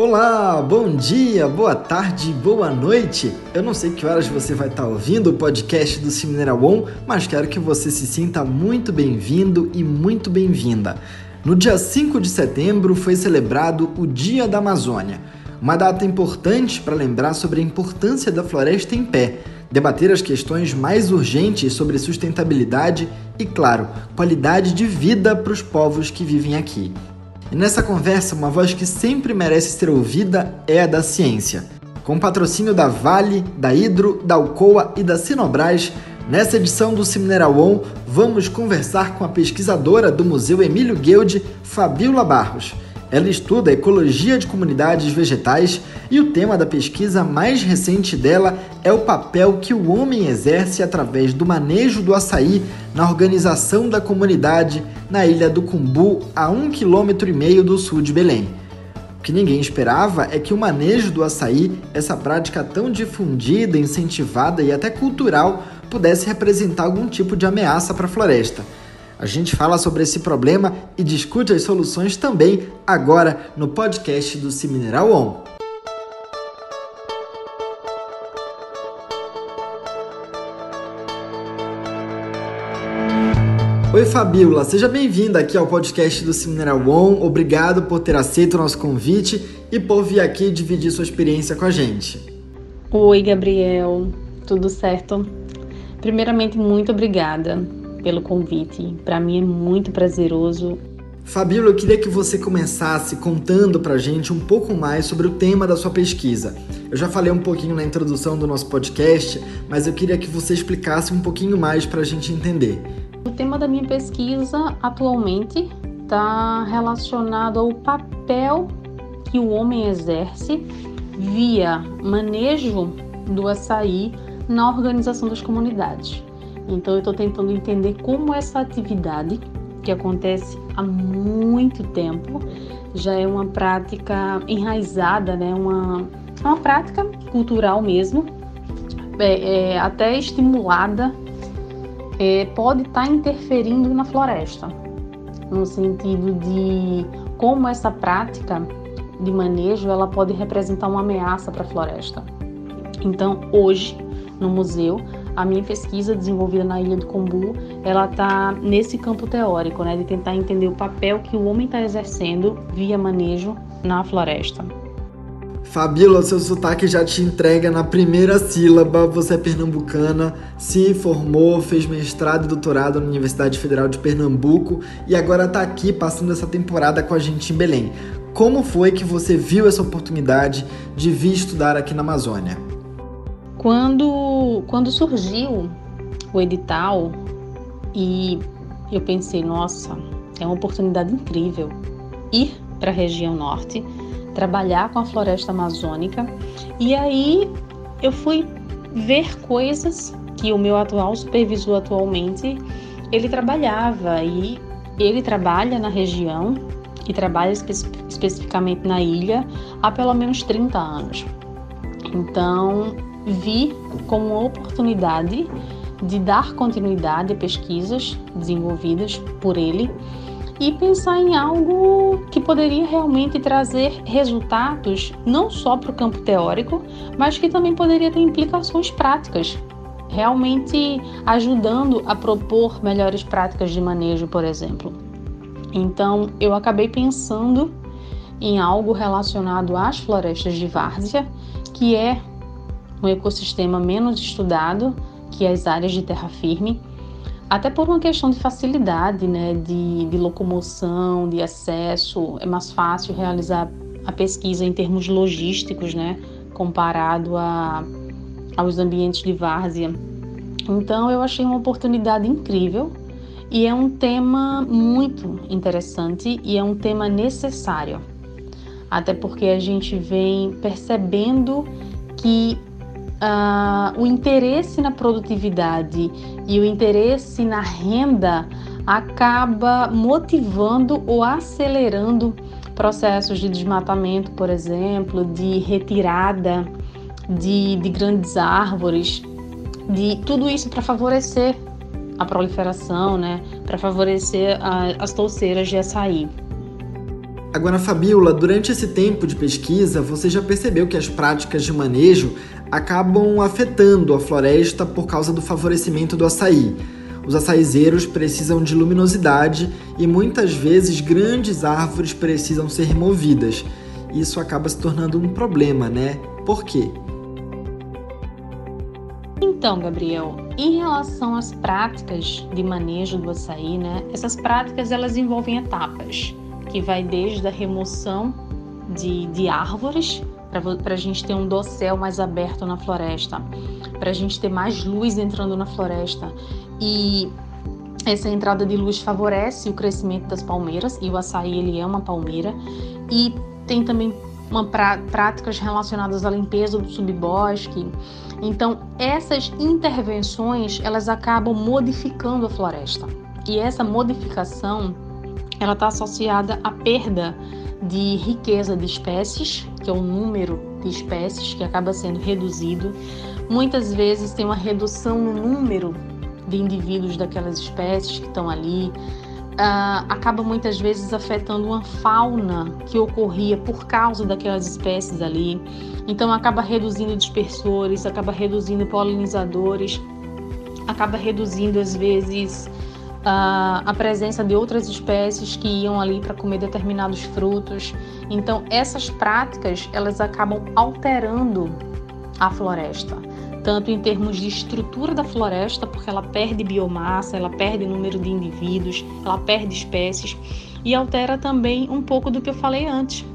Olá, bom dia, boa tarde, boa noite. Eu não sei que horas você vai estar ouvindo o podcast do Semineral On, mas quero que você se sinta muito bem-vindo e muito bem-vinda. No dia 5 de setembro foi celebrado o Dia da Amazônia, uma data importante para lembrar sobre a importância da floresta em pé, debater as questões mais urgentes sobre sustentabilidade e, claro, qualidade de vida para os povos que vivem aqui. E nessa conversa, uma voz que sempre merece ser ouvida é a da ciência. Com patrocínio da Vale, da Hidro, da Alcoa e da Sinobras, nessa edição do Semineral On, vamos conversar com a pesquisadora do Museu Emílio Guilde, Fabiola Barros. Ela estuda ecologia de comunidades vegetais e o tema da pesquisa mais recente dela é o papel que o homem exerce através do manejo do açaí na organização da comunidade na ilha do Cumbu, a um quilômetro e meio do sul de Belém. O que ninguém esperava é que o manejo do açaí, essa prática tão difundida, incentivada e até cultural, pudesse representar algum tipo de ameaça para a floresta. A gente fala sobre esse problema e discute as soluções também agora no podcast do Cimineral On. Oi Fabiola, seja bem-vinda aqui ao podcast do Semineral On. Obrigado por ter aceito o nosso convite e por vir aqui dividir sua experiência com a gente. Oi Gabriel, tudo certo? Primeiramente, muito obrigada pelo convite. Para mim é muito prazeroso. Fabíola, eu queria que você começasse contando para a gente um pouco mais sobre o tema da sua pesquisa. Eu já falei um pouquinho na introdução do nosso podcast, mas eu queria que você explicasse um pouquinho mais para a gente entender. O tema da minha pesquisa atualmente está relacionado ao papel que o homem exerce via manejo do açaí na organização das comunidades. Então, eu estou tentando entender como essa atividade, que acontece há muito tempo, já é uma prática enraizada, né? uma, uma prática cultural mesmo, é, é, até estimulada, é, pode estar tá interferindo na floresta, no sentido de como essa prática de manejo ela pode representar uma ameaça para a floresta. Então, hoje, no museu, a minha pesquisa desenvolvida na Ilha do Combu, ela está nesse campo teórico, né, de tentar entender o papel que o homem está exercendo via manejo na floresta. Fabíola, seu sotaque já te entrega na primeira sílaba. Você é pernambucana, se formou, fez mestrado e doutorado na Universidade Federal de Pernambuco e agora está aqui passando essa temporada com a gente em Belém. Como foi que você viu essa oportunidade de vir estudar aqui na Amazônia? Quando, quando surgiu o edital e eu pensei, nossa, é uma oportunidade incrível ir para a região norte, trabalhar com a floresta amazônica e aí eu fui ver coisas que o meu atual supervisor atualmente ele trabalhava e ele trabalha na região e trabalha espe especificamente na ilha há pelo menos 30 anos. Então, vi como oportunidade de dar continuidade a pesquisas desenvolvidas por ele e pensar em algo que poderia realmente trazer resultados não só para o campo teórico, mas que também poderia ter implicações práticas, realmente ajudando a propor melhores práticas de manejo, por exemplo. Então, eu acabei pensando em algo relacionado às florestas de várzea, que é um ecossistema menos estudado que as áreas de terra firme, até por uma questão de facilidade, né, de, de locomoção, de acesso, é mais fácil realizar a pesquisa em termos logísticos, né, comparado a, aos ambientes de várzea. Então eu achei uma oportunidade incrível e é um tema muito interessante e é um tema necessário. Até porque a gente vem percebendo que uh, o interesse na produtividade e o interesse na renda acaba motivando ou acelerando processos de desmatamento, por exemplo, de retirada de, de grandes árvores, de tudo isso para favorecer a proliferação, né, para favorecer a, as touceiras de açaí. Agora, Fabiola, durante esse tempo de pesquisa, você já percebeu que as práticas de manejo acabam afetando a floresta por causa do favorecimento do açaí. Os açaizeiros precisam de luminosidade e muitas vezes grandes árvores precisam ser removidas. Isso acaba se tornando um problema, né? Por quê? Então, Gabriel, em relação às práticas de manejo do açaí, né? Essas práticas elas envolvem etapas, que vai desde a remoção de, de árvores para a gente ter um dossel mais aberto na floresta, para a gente ter mais luz entrando na floresta. E essa entrada de luz favorece o crescimento das palmeiras, e o açaí ele é uma palmeira. E tem também uma pra, práticas relacionadas à limpeza do subbosque. Então, essas intervenções, elas acabam modificando a floresta. E essa modificação, ela está associada à perda de riqueza de espécies, que é o número de espécies que acaba sendo reduzido. Muitas vezes tem uma redução no número de indivíduos daquelas espécies que estão ali. Uh, acaba muitas vezes afetando uma fauna que ocorria por causa daquelas espécies ali. Então acaba reduzindo dispersores, acaba reduzindo polinizadores, acaba reduzindo às vezes a, presença de outras espécies que iam ali para comer determinados frutos. Então, essas práticas elas acabam alterando a floresta, tanto em termos de estrutura da floresta, porque ela perde biomassa, ela perde número de indivíduos, ela perde espécies e altera também um pouco do que eu falei antes.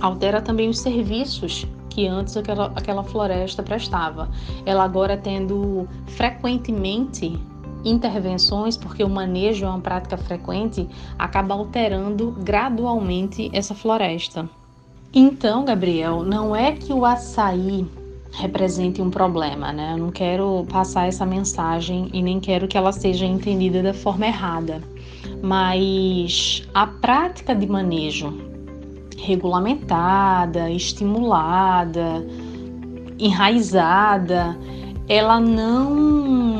Altera também os serviços que antes aquela, aquela floresta prestava. Ela agora tendo frequentemente intervenções, porque o manejo é uma prática frequente, acaba alterando gradualmente essa floresta. Então, Gabriel, não é que o açaí represente um problema, né? Eu não quero passar essa mensagem e nem quero que ela seja entendida da forma errada. Mas a prática de manejo regulamentada, estimulada, enraizada, ela não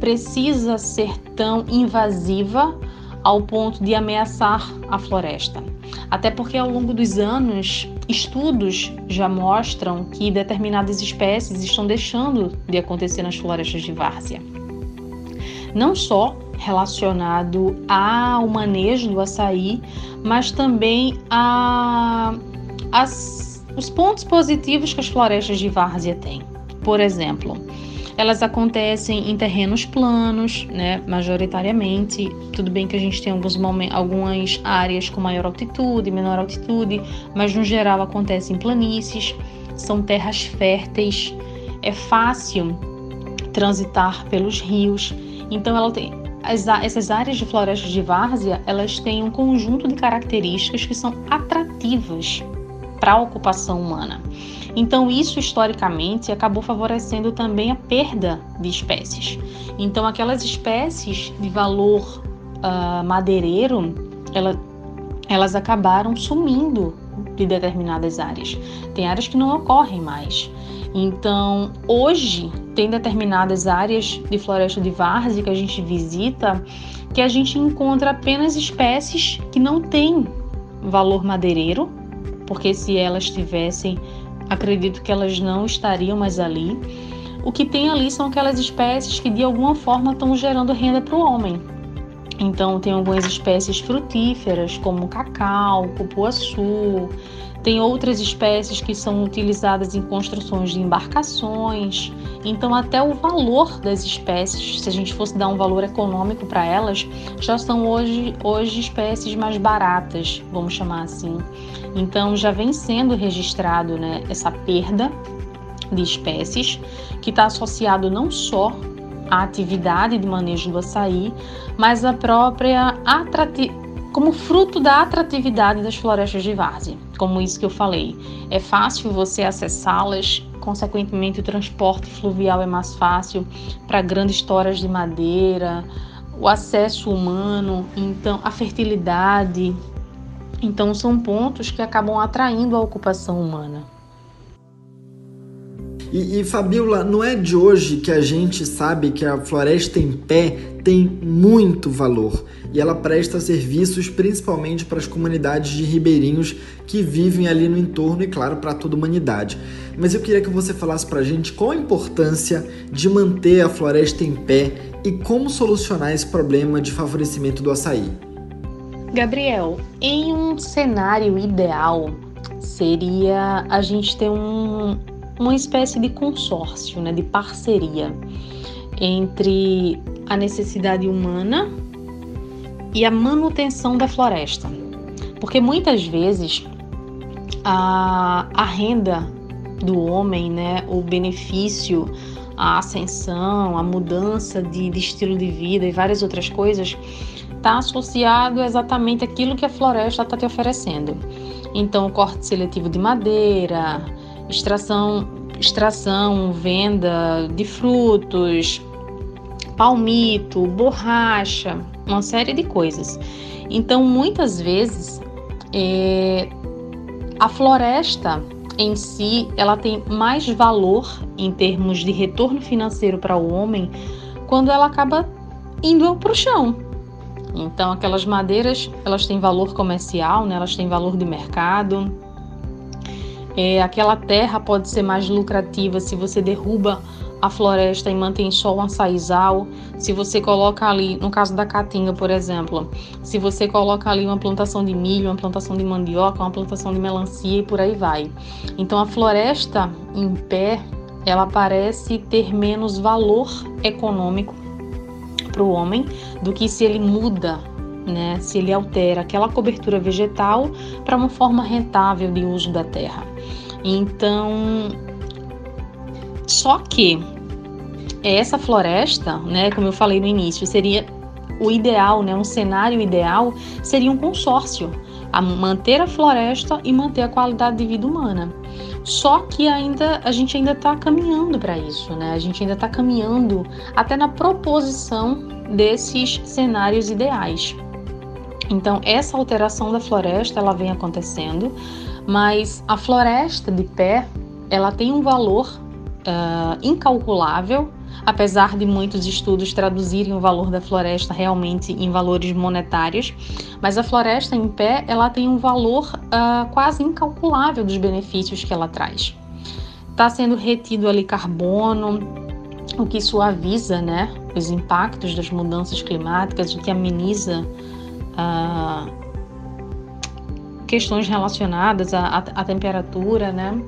precisa ser tão invasiva ao ponto de ameaçar a floresta. Até porque ao longo dos anos, estudos já mostram que determinadas espécies estão deixando de acontecer nas florestas de várzea. Não só relacionado ao manejo do açaí, mas também a, as, os pontos positivos que as florestas de várzea têm. Por exemplo, elas acontecem em terrenos planos, né, majoritariamente. Tudo bem que a gente tem alguns momentos, algumas áreas com maior altitude, menor altitude, mas no geral acontece em planícies. São terras férteis, é fácil transitar pelos rios. Então ela tem as, essas áreas de floresta de várzea, elas têm um conjunto de características que são atrativas para a ocupação humana. Então, isso historicamente acabou favorecendo também a perda de espécies. Então, aquelas espécies de valor uh, madeireiro, ela, elas acabaram sumindo de determinadas áreas. Tem áreas que não ocorrem mais. Então, hoje, tem determinadas áreas de floresta de várzea que a gente visita que a gente encontra apenas espécies que não têm valor madeireiro, porque se elas tivessem acredito que elas não estariam mais ali. O que tem ali são aquelas espécies que de alguma forma estão gerando renda para o homem. Então, tem algumas espécies frutíferas, como cacau, cupuaçu, tem outras espécies que são utilizadas em construções de embarcações. Então, até o valor das espécies, se a gente fosse dar um valor econômico para elas, já são hoje, hoje espécies mais baratas, vamos chamar assim. Então, já vem sendo registrado né, essa perda de espécies, que está associado não só à atividade de manejo do açaí, mas à própria como fruto da atratividade das florestas de várzea, como isso que eu falei. É fácil você acessá-las, consequentemente o transporte fluvial é mais fácil para grandes toras de madeira, o acesso humano, então a fertilidade. Então são pontos que acabam atraindo a ocupação humana. E, e Fabiola, não é de hoje que a gente sabe que a floresta em pé tem muito valor e ela presta serviços principalmente para as comunidades de ribeirinhos que vivem ali no entorno e, claro, para toda a humanidade. Mas eu queria que você falasse para a gente qual a importância de manter a floresta em pé e como solucionar esse problema de favorecimento do açaí. Gabriel, em um cenário ideal, seria a gente ter um, uma espécie de consórcio, né, de parceria entre a necessidade humana e a manutenção da floresta. Porque muitas vezes a, a renda do homem, né, o benefício, a ascensão, a mudança de, de estilo de vida e várias outras coisas está associado exatamente àquilo que a floresta está te oferecendo. Então, corte seletivo de madeira, extração, extração, venda de frutos, palmito, borracha, uma série de coisas. Então, muitas vezes, é, a floresta em si, ela tem mais valor em termos de retorno financeiro para o homem quando ela acaba indo para o chão. Então, aquelas madeiras, elas têm valor comercial, né? elas têm valor de mercado. É, aquela terra pode ser mais lucrativa se você derruba a floresta e mantém só o açaizal. Se você coloca ali, no caso da caatinga, por exemplo, se você coloca ali uma plantação de milho, uma plantação de mandioca, uma plantação de melancia e por aí vai. Então a floresta em pé, ela parece ter menos valor econômico para o homem do que se ele muda, né? Se ele altera aquela cobertura vegetal para uma forma rentável de uso da terra. Então, só que essa floresta, né, como eu falei no início, seria o ideal, né, um cenário ideal seria um consórcio a manter a floresta e manter a qualidade de vida humana. Só que ainda a gente ainda está caminhando para isso, né? A gente ainda está caminhando até na proposição desses cenários ideais. Então essa alteração da floresta ela vem acontecendo, mas a floresta de pé ela tem um valor uh, incalculável apesar de muitos estudos traduzirem o valor da floresta realmente em valores monetários, mas a floresta em pé ela tem um valor uh, quase incalculável dos benefícios que ela traz. Está sendo retido ali carbono, o que suaviza né, os impactos das mudanças climáticas, o que ameniza questões relacionadas à, à temperatura, né?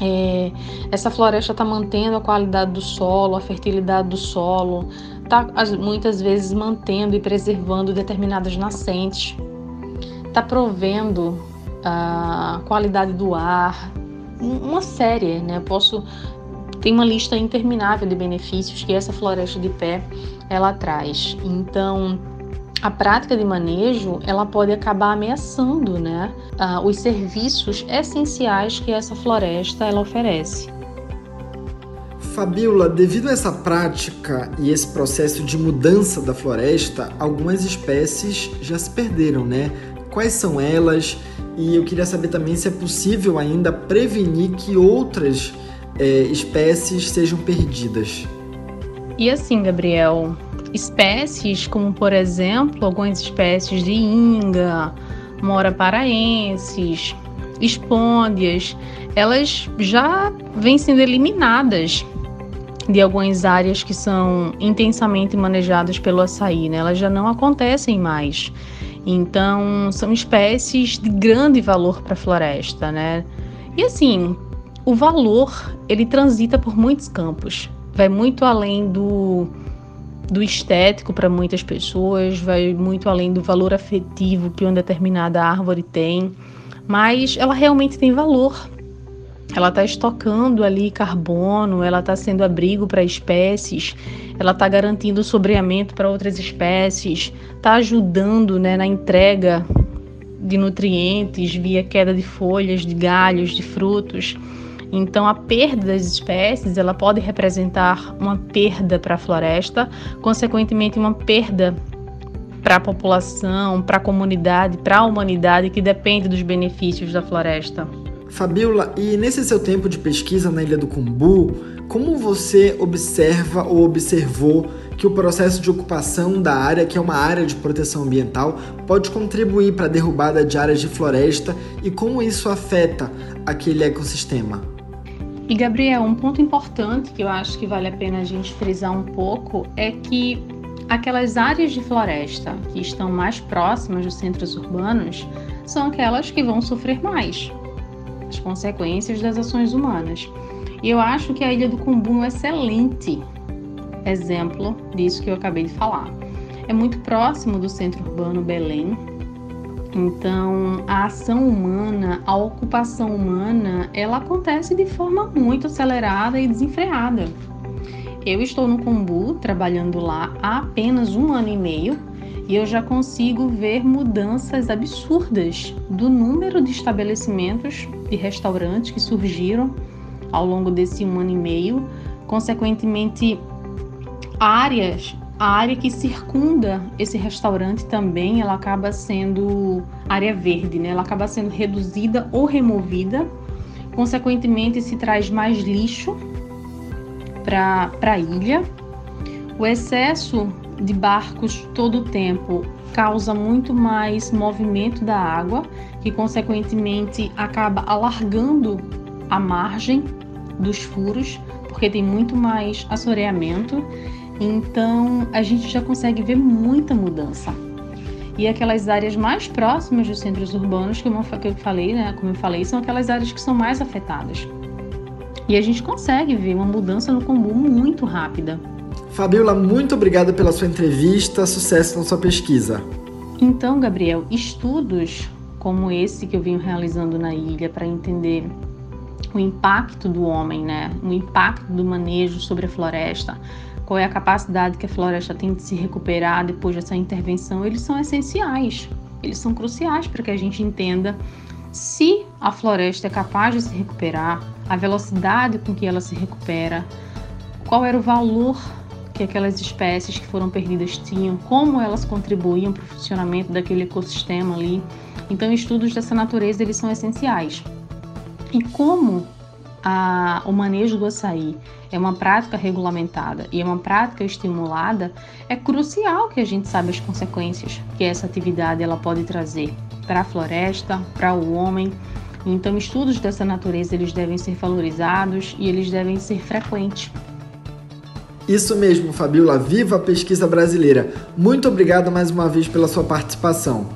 É, essa floresta está mantendo a qualidade do solo, a fertilidade do solo, está muitas vezes mantendo e preservando determinadas nascentes, está provendo a qualidade do ar, uma série, né? Posso tem uma lista interminável de benefícios que essa floresta de pé ela traz. Então a prática de manejo ela pode acabar ameaçando né, os serviços essenciais que essa floresta ela oferece. Fabiola, devido a essa prática e esse processo de mudança da floresta, algumas espécies já se perderam, né? Quais são elas? E eu queria saber também se é possível ainda prevenir que outras é, espécies sejam perdidas. E assim, Gabriel, espécies, como por exemplo, algumas espécies de inga, mora paraenses, espôndias, elas já vêm sendo eliminadas de algumas áreas que são intensamente manejadas pelo açaí, né? Elas já não acontecem mais. Então, são espécies de grande valor para a floresta, né? E assim, o valor, ele transita por muitos campos. Vai muito além do do estético para muitas pessoas, vai muito além do valor afetivo que uma determinada árvore tem, mas ela realmente tem valor. Ela está estocando ali carbono, ela está sendo abrigo para espécies, ela está garantindo sobreamento para outras espécies, está ajudando né, na entrega de nutrientes via queda de folhas, de galhos, de frutos. Então, a perda das espécies ela pode representar uma perda para a floresta, consequentemente, uma perda para a população, para a comunidade, para a humanidade que depende dos benefícios da floresta. Fabiola, e nesse seu tempo de pesquisa na Ilha do Cumbu, como você observa ou observou que o processo de ocupação da área, que é uma área de proteção ambiental, pode contribuir para a derrubada de áreas de floresta e como isso afeta aquele ecossistema. E Gabriel, um ponto importante que eu acho que vale a pena a gente frisar um pouco é que aquelas áreas de floresta que estão mais próximas dos centros urbanos são aquelas que vão sofrer mais as consequências das ações humanas. E eu acho que a Ilha do Cumbu é um excelente exemplo disso que eu acabei de falar. É muito próximo do centro urbano Belém, então, a ação humana, a ocupação humana, ela acontece de forma muito acelerada e desenfreada. Eu estou no Combu, trabalhando lá há apenas um ano e meio, e eu já consigo ver mudanças absurdas do número de estabelecimentos e restaurantes que surgiram ao longo desse um ano e meio, consequentemente áreas a área que circunda esse restaurante também, ela acaba sendo área verde, né? Ela acaba sendo reduzida ou removida. Consequentemente, se traz mais lixo para a ilha. O excesso de barcos todo o tempo causa muito mais movimento da água, que consequentemente acaba alargando a margem dos furos, porque tem muito mais assoreamento então a gente já consegue ver muita mudança. E aquelas áreas mais próximas dos centros urbanos, como eu falei, né, como eu falei, são aquelas áreas que são mais afetadas. E a gente consegue ver uma mudança no comum muito rápida. Fabiola, muito obrigada pela sua entrevista, sucesso na sua pesquisa. Então, Gabriel, estudos como esse que eu venho realizando na ilha para entender o impacto do homem, né? O impacto do manejo sobre a floresta, qual é a capacidade que a floresta tem de se recuperar depois dessa intervenção, eles são essenciais, eles são cruciais para que a gente entenda se a floresta é capaz de se recuperar, a velocidade com que ela se recupera, qual era o valor que aquelas espécies que foram perdidas tinham, como elas contribuíam para o funcionamento daquele ecossistema ali. Então, estudos dessa natureza eles são essenciais. E como a, o manejo do açaí é uma prática regulamentada e é uma prática estimulada, é crucial que a gente saiba as consequências que essa atividade ela pode trazer para a floresta, para o homem. Então, estudos dessa natureza eles devem ser valorizados e eles devem ser frequentes. Isso mesmo, Fabiola. Viva a pesquisa brasileira. Muito obrigado mais uma vez pela sua participação.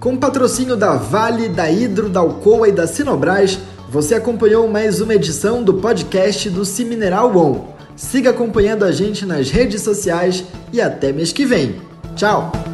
Com patrocínio da Vale, da Hidro, da Alcoa e da Sinobras, você acompanhou mais uma edição do podcast do Cimineral On. Siga acompanhando a gente nas redes sociais e até mês que vem. Tchau!